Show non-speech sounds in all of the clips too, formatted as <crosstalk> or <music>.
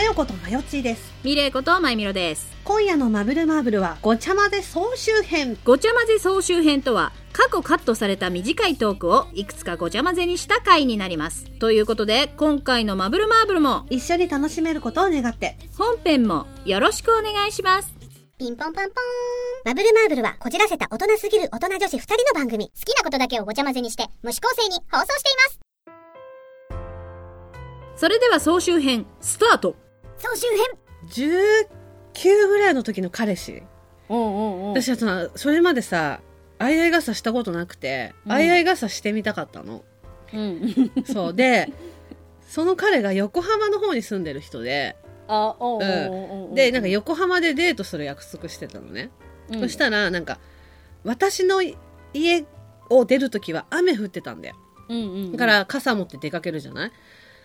まよことまよちーです。ミレイことまいみろです。今夜のマブルマーブルはごちゃ混ぜ総集編。ごちゃ混ぜ総集編とは、過去カットされた短いトークをいくつかごちゃ混ぜにした回になります。ということで、今回のマブルマーブルも、一緒に楽しめることを願って。本編もよろしくお願いします。ピンポンパンポーン。マブルマーブルはこじらせた大人すぎる大人女子二人の番組。好きなことだけをごちゃ混ぜにして、無視構成に放送しています。それでは総集編、スタート総集編。19ぐらいの時の彼氏。私はさ、それまでさ、あいあい傘したことなくて、うんあい傘してみたかったの。うん。そう。で、その彼が横浜の方に住んでる人で、あ、おうおううんで、なんか横浜でデートする約束してたのね。うんそしたら、なんか、私の家を出る時は雨降ってたんだよ。うんうん。だか、ら傘持って出かけるじゃない？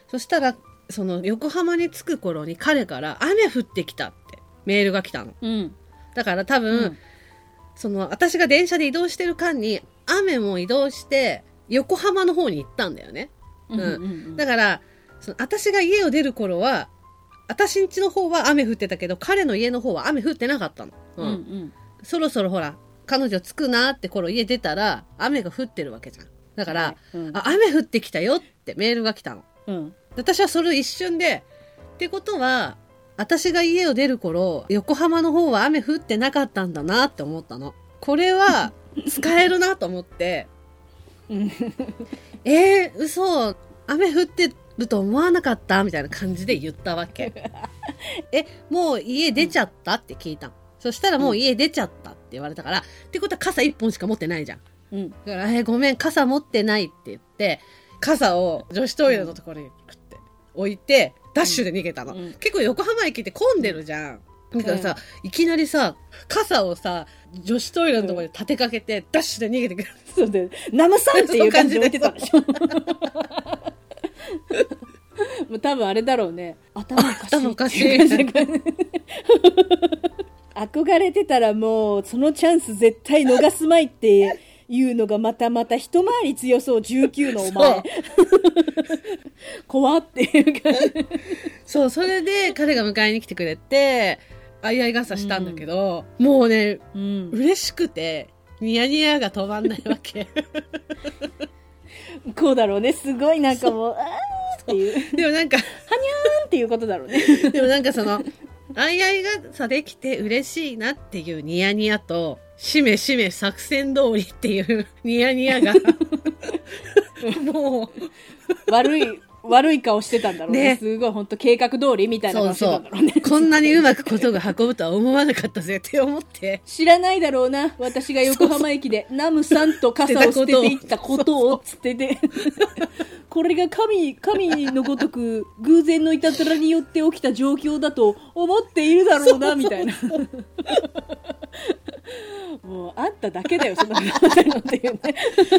そしたら、その横浜に着く頃に彼から雨降ってきたってメールが来たの。うん。だから多分、うんその私が電車で移動してる間に雨も移動して横浜の方に行ったんだよね。うんうんうん。だから、その私が家を出る頃は、私ん家の方は雨降ってたけど、彼の家の方は雨降ってなかったの。ううんんそろそろほら、彼女着くなって頃家出たら雨が降ってるわけじゃん。だから、うん。あ、雨降ってきたよってメールが来たの。うん。私はそれ一瞬で、ってことは、私が家を出る頃、横浜の方は雨降ってなかったんだなって思ったの。これは、<laughs> 使えるなと思って、う <laughs> んえー、嘘、雨降ってると思わなかった？みたいな感じで言ったわけ。<laughs> え、もう家出ちゃった？って聞いたの。そしたらもう家出ちゃったって言われたから、ってことは傘一本しか持ってないじゃん。うん。だから、えーごめん、傘持ってないって言って、傘を女子トイレのところに置いて、ダッシュで逃げたの。うん結構横浜駅って混んでるじゃん。だからさ、いきなりさ、傘をさ、女子トイレのところに立てかけて、ダッシュで逃げてくる。そうだよ。ナムさんっていう感じで置いてたでしょ。もう多分あれだろうね。頭おかしい。頭おかしい <laughs> 憧れてたらもう、そのチャンス絶対逃すまいっていうのがまたまた一回り強そう、19のお前。怖っていう感じ。そう、それで彼が迎えに来てくれて、あいあい傘したんだけど、もうね、うん。嬉しくて、ニヤニヤが止まんないわけ。こうだろうね。すごいなんかもう、あーっていう。でもなんか、はにゃーんっていうことだろうね。でもなんかその、あいあい傘できて嬉しいなっていうニヤニヤと、しめしめ作戦通りっていう <laughs> ニヤニヤが、<laughs> も悪い、悪い顔してたんだろうね。ねすごい本当計画通りみたう、いなそうそう顔してたんだろうね。、<laughs> こんなにうまくことが運ぶとは思わなかったぜって思って、知らないだろうな。私が横浜駅でナムさんと傘を捨てていったことをつってて。<laughs> これが神、神のごとく偶然のいたずらによって起きた状況だと思っているだろうな、みたいな。<laughs> もう、あんただけだよ、そんなことのっていうね。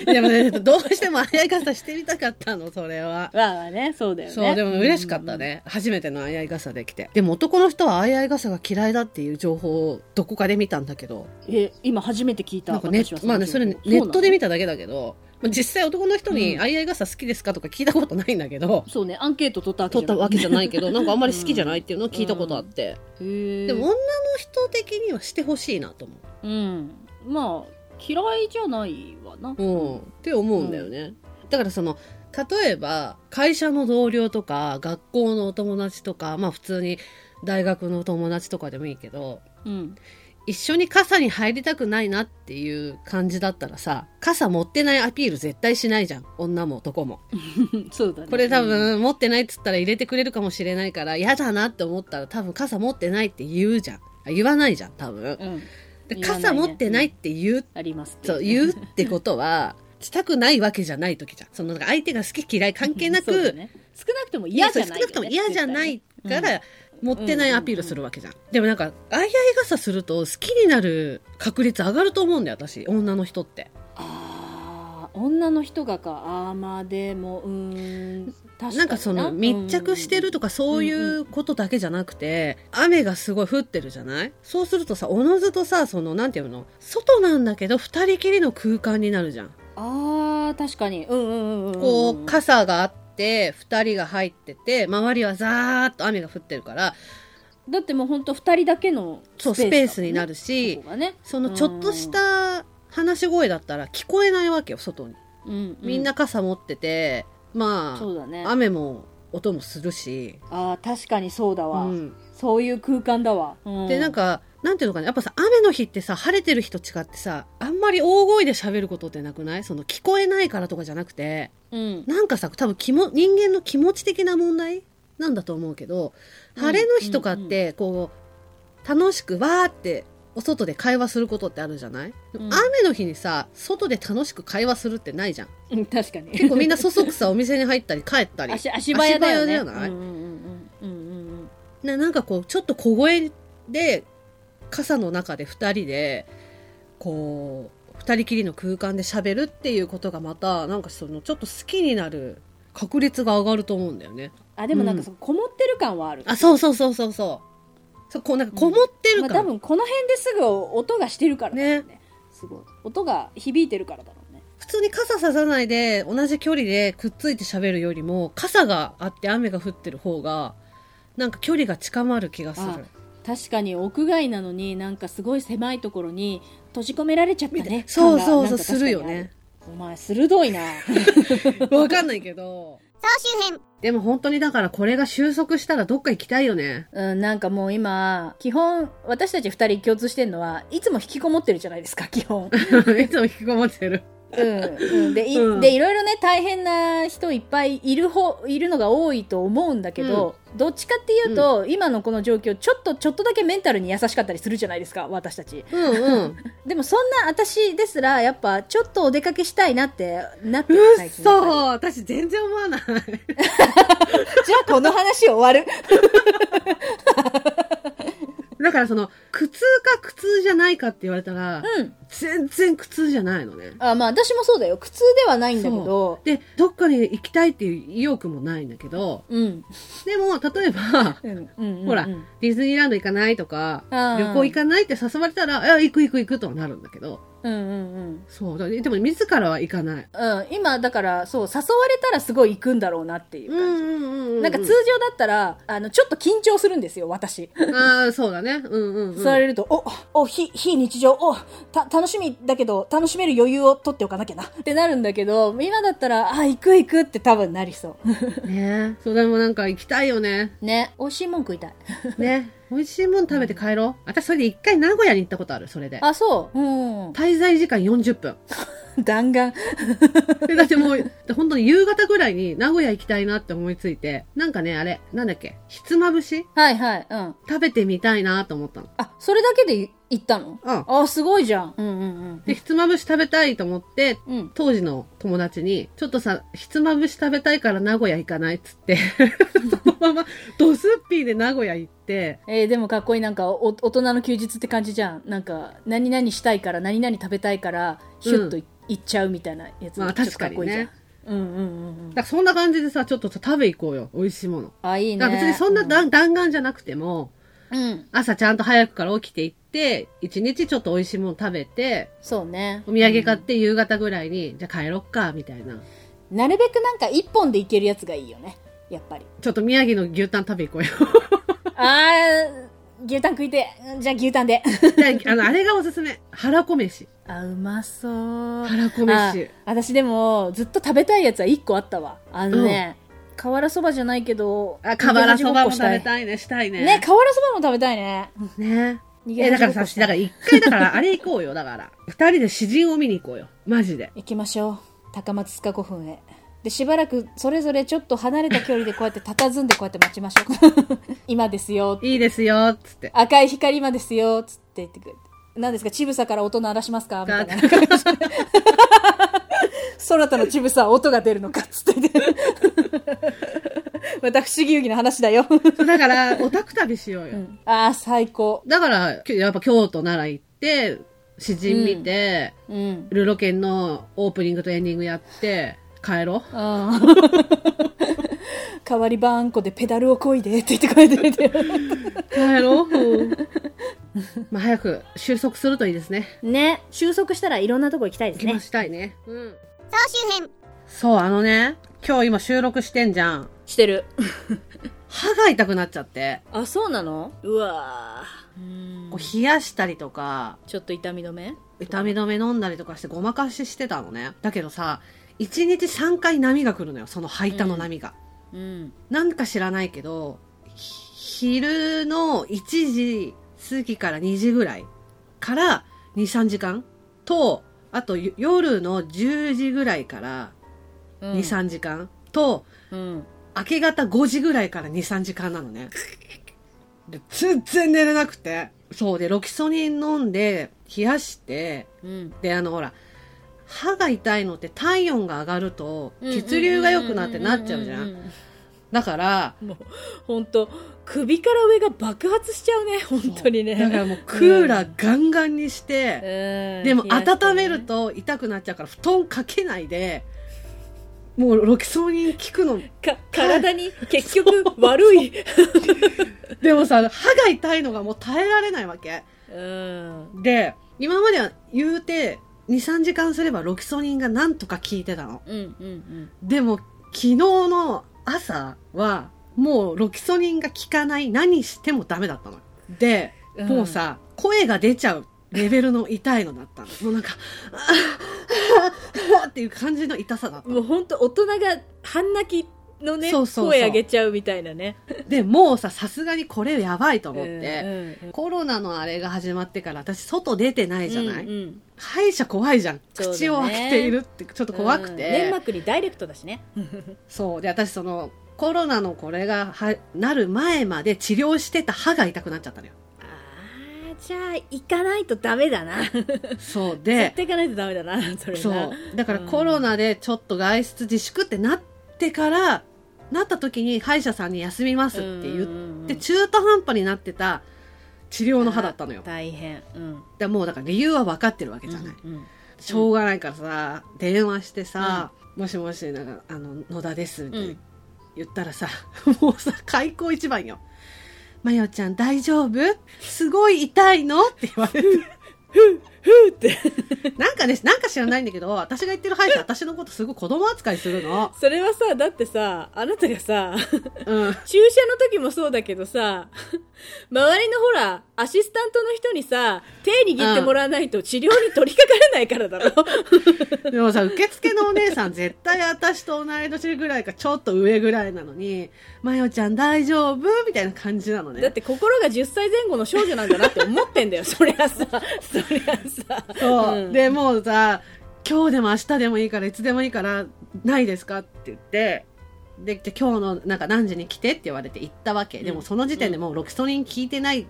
でもね、どうしてもあいあい傘してみたかったの、それは。まあまあね、そうだよね。そう、でも嬉しかったね。初めてのあいあい傘できて。でも男の人はあいあい傘が嫌いだっていう情報をどこかで見たんだけど、え、今初めて聞いた。なんかネ私はまあね、それネットで見ただけだけど、まあ実際男の人にうんあいあい傘好きですかとか聞いたことないんだけど、そうね、アンケート取ったわけ取ったわけじゃないけけど、なんかあんまり好きじゃないっていうのを聞いたことあって。ど。へでも女の人的にはしてほしいなと思うん。まあ、嫌いじゃないわな。う。うん。って思うんだよね。だからその、例えば、会社の同僚とか、学校のお友達とか、まあ普通に大学のお友達とかでもいいけど、うん。一緒に傘に入りたくないなっていう感じだったらさ、傘持ってないアピール絶対しないじゃん。女も男も。<laughs> そうだね。これ多分持ってないっつったら入れてくれるかもしれないから嫌だなって思ったら多分傘持ってないって言うじゃん。あ言わないじゃん、多分。うん。ね傘持ってないって言う、ありますって。そう、言うってことは、したくないわけじゃない時じゃん。その相手が好き嫌い関係なく、ね、少なくとも嫌じゃない、そう少なくとも嫌じゃないから、持ってないアピールするわけじゃん。でもなんか、あいあい傘すると好きになる確率上がると思うんだよ、私。女の人って。ああ、女の人がか。ああ、まあでも、うーん。確かになんかその密着してるとかそういうことだけじゃなくて、雨がすごい降ってるじゃない？そうするとさ、おのずとさ、その、なんていうの？外なんだけど二人きりの空間になるじゃん。ああ、確かに。うんうんうん。こう、傘があって、二人が入ってて、周りはザーッと雨が降ってるから、だってもうほんと2人だけのそう、スペースになるしそ、ねそのちょっとした話し声だったら聞こえないわけよ、外に。うんうんみんな傘持ってて、まそうだねあ、雨も音もするし、あー確かにそうだわ、うん。そういう空間だわ、うんで、なんか、なんていうのかな、やっぱさ、雨の日ってさ、晴れてる日と違ってさ、あんまり大声で喋ることってなくない？その聞こえないからとかじゃなくて、うん。なんかさ、多分気も、人間の気持ち的な問題？なんだと思うけど、晴れの日とかって、こう、楽しくわーって、お外で会話することってあるじゃない、ん。雨の日にさ、外で楽しく会話するってないじゃん。うん確かに。結構みんなそそくさお店に入ったり帰ったり。足足早だよね。足早じゃない、うんうんうんうんななんかこう、ちょっと小声で、傘の中で二人で、こう、二人きりの空間で喋るっていうことがまた、なんかその、ちょっと好きになる確率が上がると思うんだよね。あでもなんかそここもってる感はある、あ、そうそうそうそうそう。そう、こうなんかこもってるまあ、から。多分この辺ですぐ音がしてるからねねすごい音が響いてるからだろうね普通に傘ささないで同じ距離でくっついて喋るよりも、傘があって雨が降ってる方が、なんか距離が近まる気がすある。確かに屋外なのになんかすごい狭いところに閉じ込められちゃったねそうそうそう、するよね。お前鋭いな <laughs> わかんないけど。総集編でも本当にだからこれが収束したらどっか行きたいよね。うん、なんかもう今、基本、私たち二人共通してるのは、いつも引きこもってるじゃないですか、基本。<laughs> いつも引きこもってる。うん。うん、で、いうんで、いろいろね、大変な人いっぱいいるほ、いるのが多いと思うんだけど、どっちかっていうと、今のこの状況、ちょっと、ちょっとだけメンタルに優しかったりするじゃないですか、私たち。うんうん。<laughs> でもそんな私ですら、やっぱ、ちょっとお出かけしたいなって、なってうるっそ私全然思わない。<laughs> じゃあこの話終わる？<laughs> だからその、苦痛か苦痛じゃないかって言われたら、うん。全然苦痛じゃないのね。あ、まあ私もそうだよ。苦痛ではないんだけど、で、どっかに行きたいっていう意欲もないんだけど、うん。でも、例えば、うん。うん。うん。ほら、ディズニーランド行かないとか、旅行行かないって誘われたら、いや、行く行く行くとはなるんだけど、うんうんうん。そう。だでも、自らは行かない。うん、今、だから、そう、誘われたらすごい行くんだろうなっていう感じ。んうんなんか通常だったら、あの、ちょっと緊張するんですよ、私。ああ、そうだね。うんうん、うん。れると、お、お、非、非日常、お、た、楽しみだけど、楽しめる余裕を取っておかなきゃな。ってなるんだけど、今だったら、あ、行く行くって多分なりそねそう、でもなんか行きたいよね。う。ね、美味しいもん食いたい。ね。美味しいもん食べて帰ろう。私、それで一回名古屋に行ったことある、それで。あ、そう。うん。滞在時間40分。<laughs> 弾丸。でだってもう、本当に夕方ぐらいに名古屋行きたいなって思いついて、なんかね、あれ、なんだっけ、ひつまぶし？はいはい。うん。食べてみたいなと思ったの。あ、それだけで行ったの？うん。あ、すごいじゃん。うんうんで、ひつまぶし食べたいと思って、うん。うん。当時の友達に、ちょっとさ、ひつまぶし食べたいから名古屋行かないっつって、<laughs> そのまま、ドスッピーで名古屋行って、えーでもかっこいいなんかお大人の休日って感じじゃんなんか何々したいから何々食べたいからヒュッとい,、っちゃうみたいなやつまあちょっとかっこいいじゃん確うんうんうんうんだそんな感じでさ、ちょっと食べ行こうよ。美味しいもの。あいいね別にそんな弾弾丸じゃなくても、うん朝ちゃんと早くから起きて行って、一日ちょっと美味しいもの食べて、そうねお土産買って夕方ぐらいに、じゃあ帰ろっか、みたいな。なるべくなんか一本でいけるやつがいいよねやっぱりちょっと宮城の牛タン食べ行こうよ。<laughs> あー牛タン食いてうんじゃあ牛タンで <laughs> じゃあ、あの、あれがおすすめ。腹こ飯。あうまそう腹こあ飯。私でもずっと食べたいやつは一個あったわあのね、瓦そばじゃないけどあ、瓦そばも食べいたいね、したい。ね。ね瓦そばも食べたいね。ね。え、だからさ、だから一回だからあれ行こうよ、だから。二人で詩人を見に行こうよ。マジで。行きましょう。高松塚古墳へ。でしばらくそれぞれちょっと離れた距離でこうやって佇んでこうやって待ちましょう。<laughs> 今ですよ。いいですよ、つって。赤い光今ですよ。つって言ってくれて。何ですか？ちぶさから音鳴らしますか？みたいな空とのちぶさは音が出るのかっつって言ってまた不思議遊戯の話だよ、だから、オタク旅しようよ。うんああ最高だから、きやっぱ京都奈良行って、詩人見て、うんルロケンのオープニングとエンディングやって、帰ろう。<laughs> 代わりばんこでペダルをこいでって言ってこうやってて帰ろう。うんまあ、早く収束するといいですね。ね収束したらいろんなとこ行きたいですね気もしたいね。うん。総集編そう、あのね、今日今収録してんじゃん。してる。歯が痛くなっちゃって、あ、そうなの？うわこう冷やしたりとか、ちょっと痛み止め？痛み止め飲んだりとかしてごまかししてたのね。だけどさ、1日3回波が来るのよ、その吐いたの波が。うん。なんか知らないけど、ひ昼の1時過ぎから2時ぐらいから2、3時間と、あとよ夜の10時ぐらいからうん2、3時間と、うん。明け方5時ぐらいから2、3時間なのね。で全然寝れなくて。そうで、ロキソニン飲んで、冷やして、うん。で、あの、ほら、歯が痛いのって体温が上がると、血流が良くなってなっちゃうじゃん。だから、もう、ほんと、首から上が爆発しちゃうね、本当にね。だからもうクーラーガンガンにして、うんでも温めると痛くなっちゃうから布団かけないで、もうロキソニン効くの。か、体に <laughs> 結局悪い。<laughs> でもさ、歯が痛いのがもう耐えられないわけ。うん。で、今までは言うて、2、3時間すればロキソニンがなんとか効いてたの。うんうんうん。でも、昨日の朝は、もうロキソニンが効かない、何してもダメだったの。で、うんもうさ、声が出ちゃうレベルの痛いのだったの。もうなんか、あああっていう感じの痛さだったの。もうほんと大人が半泣きのね、声上げちゃうみたいなね。で、もうさ、さすがにこれやばいと思っうて、んうんコロナのあれが始まってから私外出てないじゃない、うんうん歯医者怖いじゃん。ね口を開けているってちょっと怖くうんて。粘膜にダイレクトだしね。そう。で、私その、コロナのこれがはなる前まで治療してた歯が痛くなっちゃったのよ。あーじゃあ行かないとダメだな。そう絶で、対行かないとダメだな、それな。そう。だからうんコロナでちょっと外出自粛ってなってから、なった時に歯医者さんに休みますって言って、中途半端になってた治療の歯だったのよ。大変。うん。でもうだから理由は分かってるわけじゃない。うんうんしょうがないからさ、電話してさ、もしもし、なんか、あの、野田ですってうん言ったらさ、<laughs> もうさ、開口一番よ。まよちゃん大丈夫？すごい痛いの？って言われて。ふーって。<laughs> なんかね、なんか知らないんだけど、私が言ってる歯医者、私のことすごい子供扱いするの。それはさ、だってさ、あなたがさ、うん。注射の時もそうだけどさ、周りのほら、アシスタントの人にさ、手握ってもらわないと治療に取り掛かれないからだろ。でもさ、受付のお姉さん絶対私と同い年ぐらいかちょっと上ぐらいなのに、まよちゃん大丈夫？みたいな感じなのね。だって心が10歳前後の少女なんだなって思ってんだよ、そりゃさ。そりゃさ。そう、ん。でもうさ今日でも明日でもいいからいつでもいいからないですかって言ってで今日のなんか何時に来てって言われて行ったわけ、でもその時点でもうロキソニン効いてないっ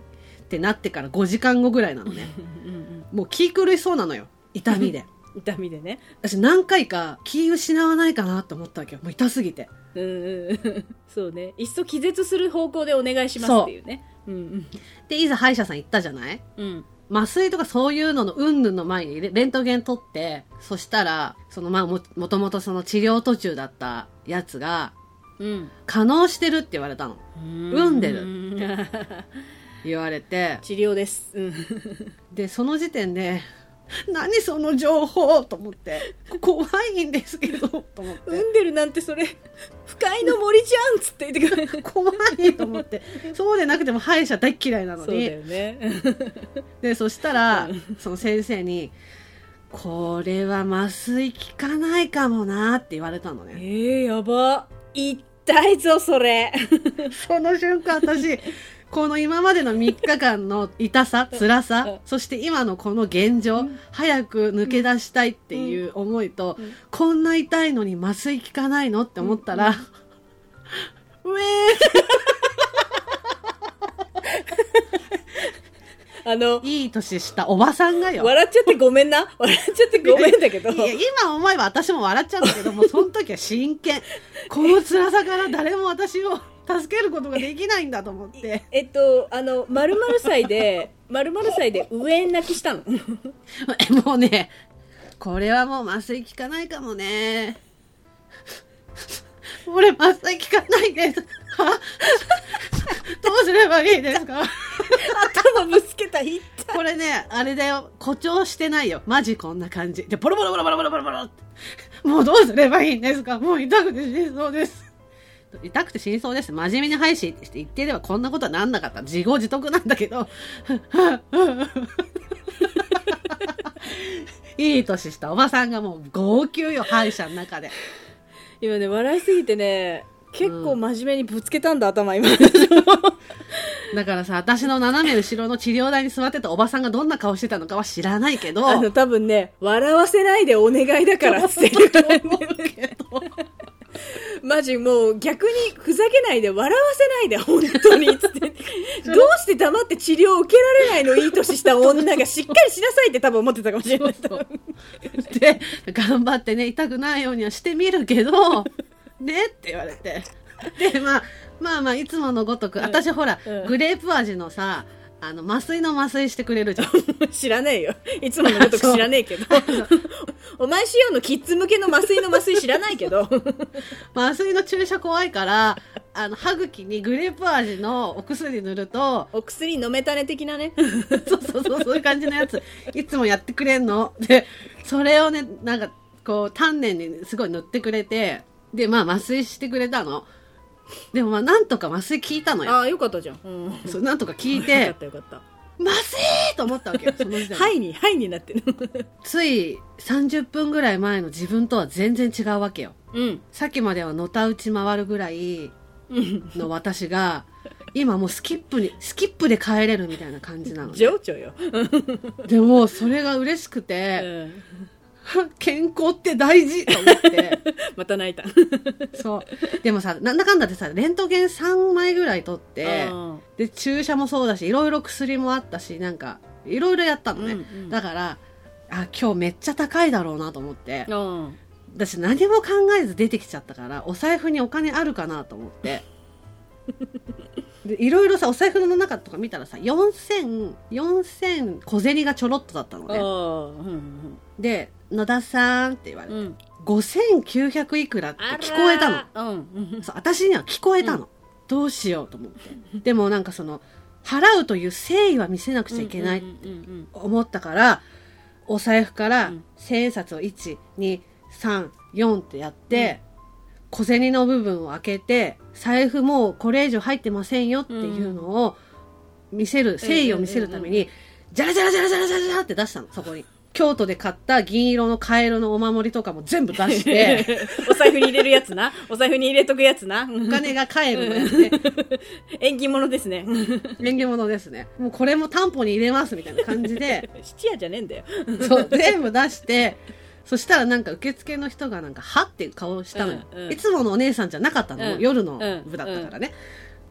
てなってから5時間後ぐらいなのね。うんうんもう気狂いそうなのよ。痛みで。<laughs> 痛みでね。私何回か気失わないかなと思ったわけよ。もう痛すぎて。うんうん。うん。そうね。いっそ気絶する方向でお願いしますっていうね。うん。でいざ歯医者さん行ったじゃない？うん。うん。麻酔とかそういうののうんぬんの前にレレントゲン取ってそしたらそのまあももともとその治療途中だったやつがうん。可能してるって言われたの産んでるる。<laughs> 言われて治療です。うん。でその時点で <laughs> 何その情報と思って怖いんですけどと思って産んでるなんてそれ、不快の森じゃんっつって言ってくれる。<laughs> 怖いと思ってそうでなくても歯医者大っ嫌いなのそうだによね。<laughs> でそしたらその先生に「これは麻酔効かないかもな」って言われたのえねー、やば。痛いぞ、それ。その瞬間私この今までの3日間の痛さ辛さそして今のこの現状、早く抜け出したいっていう思いと、うん。こんな痛いのに麻酔効かないのって思ったら、う <laughs> え <laughs> あのー、いい年したおばさんがよ。笑っちゃってごめんな。笑っちゃってごめんだけど。いや今思えば私も笑っちゃうんだけどもその時は真剣。この辛さから誰も私を助けることができないんだと思って。えっと、あの、まるまる祭で、<laughs> まるまる祭で上泣きしたの。<laughs> もうねこれはもう麻酔効かないかもね。俺麻酔効かないです。は <laughs> どうすればいいですか？頭ぶつけた、いった。これねあれだよ。誇張してないよ。マジこんな感じ。でボロボロボロボロボロボロボロもうどうすればいいんですか？もう痛くて死にそうです。痛くて死にそうです。真面目に配信して言ってればこんなことはなんなかった。自業自得なんだけど。<laughs> いい年したおばさんがもう号泣よ、歯医者の中で。今ね、笑いすぎてね、結構真面目にぶつけたんだ、頭今。<laughs> だからさ、私の斜め後ろの治療台に座ってたおばさんがどんな顔してたのかは知らないけど、あの、多分ね、笑わせないでお願いだからってるからね思うけど。マジもう逆にふざけないで笑わせないで本当につってどうして黙って治療を受けられないのいい年した女がしっかりしなさいって多分思ってたかもしれないで、頑張ってね、痛くないようにはしてみるけど、ねって言われて。で、まあ、まあまあ、いつものごとく、私ほら、うんグレープ味のさ、あの、麻酔の麻酔してくれるじゃん。<laughs> 知らねえよいつものこと知らねえけど <laughs> お前仕様のキッズ向けの麻酔の麻酔知らないけど <laughs> 麻酔の注射怖いから、あの、歯茎にグレープ味のお薬塗ると、お薬飲めたね的なねそうそうそう、そういう感じのやつ、いつもやってくれんの。で、それをね、なんか、こう、丹念にすごい塗ってくれて、で、まあ、麻酔してくれたの。でもまあ、なんとか麻酔効いたのよ。ああよかったじゃん、うん、そう、なんとか効いよかてっ、たよかった麻酔と思ったわけよ、その時点で。はいにはいになってるつい30分ぐらい前の自分とは全然違うわけよ。うんさっきまではのたうち回るぐらいうんの私が、今もうスキップに、スキップで帰れるみたいな感じなの、ね。情緒よ、でも、それが嬉しくうて、ん、<laughs> 健康って大事と思って。<laughs> また泣いた <laughs> そう。でもさ、なんだかんだってさ、レントゲン3枚ぐらい取って、うんで、注射もそうだし、いろいろ薬もあったし、なんか、いろいろやったのね。うんうんだから、あ、今日めっちゃ高いだろうなと思って。うん私何も考えず出てきちゃったから、お財布にお金あるかなと思って。でいろいろさ、お財布の中とか見たらさ、4000、4000小銭がちょろっとだったのあね。あうんで、野田さんって言われて、うん。うん5900いくらって聞こえたの。のうん。そう私には聞こえたの、どうしようと思って。でもなんかその払うという誠意は見せなくちゃいけないうんうんうん思ったからお財布からうん。千円札を1234ってやって、小銭の部分を開けて財布もうこれ以上入ってませんよっていうのを見せる、誠意を見せるために、ジャラジャラジャラジャラジャラジャラって出したのそこに。京都で買った銀色のカエルのお守りとかも全部出して <laughs> お財布に入れるやつな。お財布に入れとくやつな。お金が帰るのやつね。<laughs> 縁起物ですね。縁起物ですね。もうこれも担保に入れますみたいな感じで、<laughs> 質屋じゃねえんだよ。そう、全部出して、そしたらなんか受付の人がなんか、はって顔したのよ、うんうん。いつものお姉さんじゃなかったの、うん。夜の部だったからね。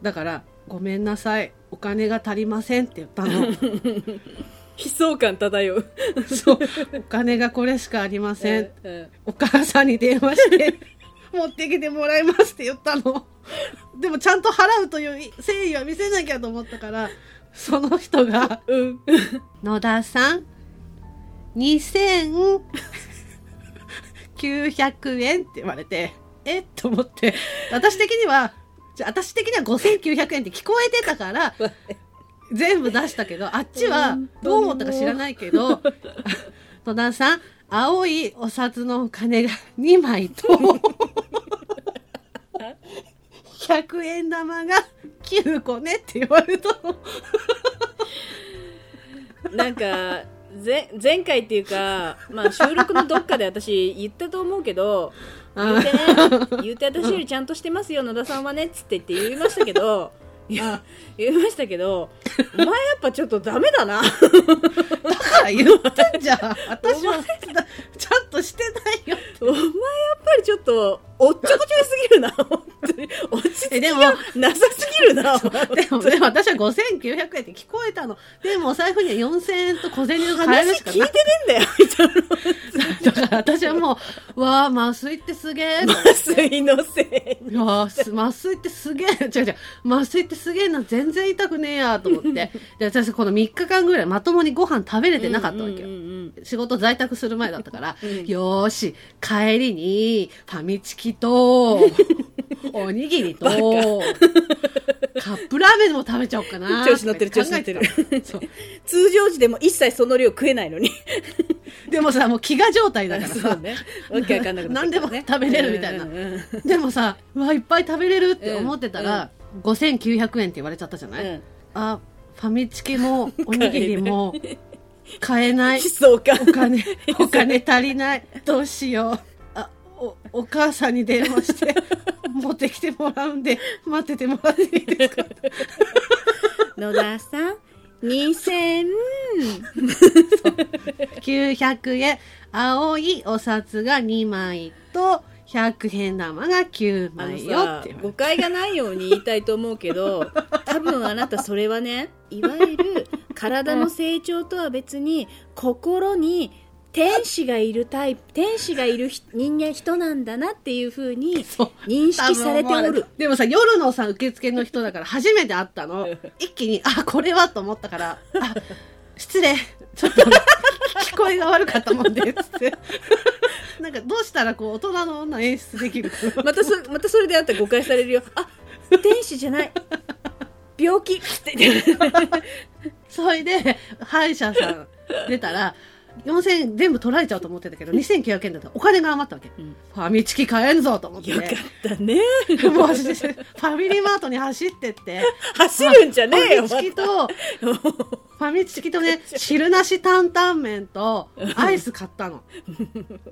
だから、ごめんなさい、お金が足りませんって言ったの。<laughs> 悲壮感漂う。そう、お金がこれしかありません。うんお母さんに電話して、<laughs> 持ってきてもらいますって言ったの。でもちゃんと払うという誠意は見せなきゃと思ったから、その人が、うん。野田さん、2900円って言われて、えと思って、私的には、じゃあ私的には5900円って聞こえてたから、全部出したけど、あっちはどう思ったか知らないけど、野田さん、青いお札のお金が2枚と、100円玉が9個ねって言われたの。なんかぜ前回っていうか、<laughs> まあ、収録のどっかで私言ったと思うけど言うてね。言うて私よりちゃんとしてますよ野田さんはねっつって言って言いましたけどいや <laughs> 言いましたけどお前やっぱちょっとダメだな。だから言ったんじゃん。私はちゃんとしてないよ。お前やっぱりちょっとおっちょこちょいすぎるなえでもがなさすぎるな。でも、でも私は5900円って聞こえたの。でもお財布には4000円と小銭の買えるしかな話聞いてねえんだよみたいだから私はもう、わあ、麻酔ってすげえ。な水のせい麻酔ってすげえ。違う違う。麻酔ってすげえな。全然痛くねえやと思って。で、私この3日間ぐらいまともにご飯食べれてなかったわけよ。うんうんうん仕事在宅する前だったから、うんよーし、帰りに、ファミチキと、<laughs> おにぎりと、カップラーメンも食べちゃおうかな。<laughs> 調子乗ってる調子乗ってる通常時でも一切その量食えないのにで <laughs> でもさ、もう飢餓状態だからさ、<laughs> そうね。わけわかんなくな何でも食べれるみたいなでもさ、うわ、いっぱい食べれるって思ってたら、5900円って言われちゃったじゃない、うんあ、ファミチキもおにぎりも買えない。そうか。お金、お金足りない。どうしよう。あ、お、お母さんに電話して、<laughs> 持ってきてもらうんで、待っててもらっていいですか？野田さん、2000。900円、青いお札が2枚と、100円玉が9あの枚よさって誤解がないように言いたいと思うけど多分あなたそれはねいわゆる体の成長とは別に心に天使がいるタイプ天使がいるひ人間人なんだなっていうふうに認識されておるでもさ、夜のさ、受付の人だから初めて会ったの。一気に、あ、これはと思ったから、あ、失礼。ちょっと、聞こえが悪かったもんで、つって。なんか、どうしたらこう、大人の女演出できるかな。またそまたそれであったら誤解されるよあ天使じゃない病気って言ってそれで、歯医者さん出たら、4000円全部取られちゃうと思ってたけど、2900円だった。らお金が余ったわけ。うん。ファミチキ買えんぞと思って。よかったね。もう私、ファミリーマートに走ってって、走るんじゃねえよファミチキと、ファミチキとね、汁なし担々麺とアイス買ったの。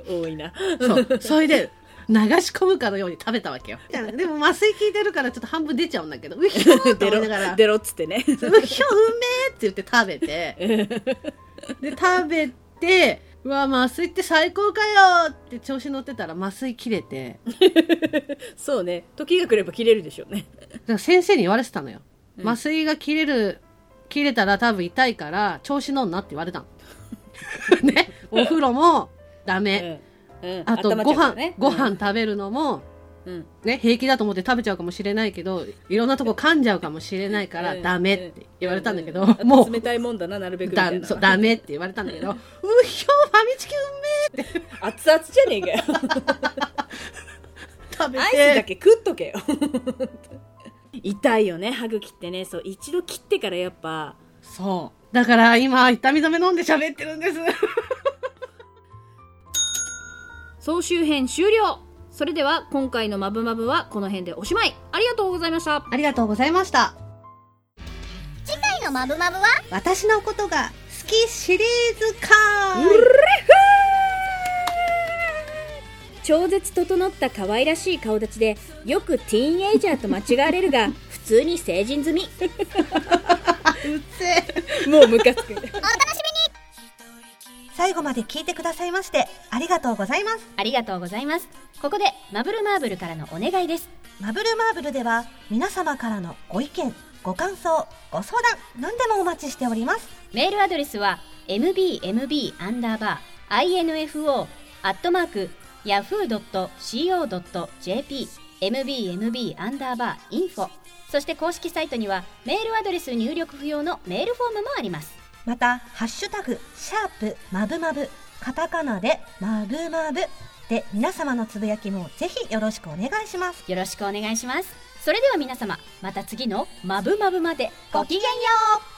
多いな。そう。それで、流し込むかのように食べたわけよ。でも麻酔効いてるからちょっと半分出ちゃうんだけど、うひょーって出ろ思いながら、出ろっつってね。うひょうめーって言って食べて、で、食べて、うわ、麻酔って最高かよって調子乗ってたら麻酔切れて、<laughs> そうね時が来れば切れるでしょうねだから先生に言われてたのよ。麻酔が切れる、切れたら多分痛いから調子乗んなって言われたの。<laughs> ね。お風呂もダメ。うんうんあとご飯、ねご飯食べるのも、うん。ね、平気だと思って食べちゃうかもしれないけど、いろんなとこ噛んじゃうかもしれないからうん。ダメって言われたんだけど、もう冷たいもんだななるべくだそうダメって言われたんだけど、<laughs> うひょファミチキうめえって。熱々じゃねえかよ。<laughs> 食べアイスだて、け食っとけよ。<laughs> 痛いよね歯茎ってね。そう一度切ってからやっぱ。そう。だから今、痛み止め飲んで喋ってるんです。総集編終了それでは今回の「まぶまぶ」はこの辺でおしまい。ありがとうございました。ありがとうございました。次回のマブマブは私のことが好きシリーズか超絶整った可愛らしい顔立ちでよくティーンエイジャーと間違われるが <laughs> 普通に成人済み。うっせえ。もうムカつく。お楽しみに最後まで聞いてくださいましてありがとうございます。ありがとうございます。ここでマブルマーブルからのお願いです。マブルマーブルでは皆様からのご意見ご感想ご相談何でもお待ちしております。メールアドレスは mbmb アンダーバー info アットマーク yahoo.co.jp mbmb アンダーバー info そして公式サイトにはメールアドレス入力不要のメールフォームもありますまた「ハッシュタグシャープまぶまぶ」カタカナでまぶまぶで皆様のつぶやきもぜひよろしくお願いします。よろしくお願いします。それでは皆様また次のまぶまぶまでごきげんよう。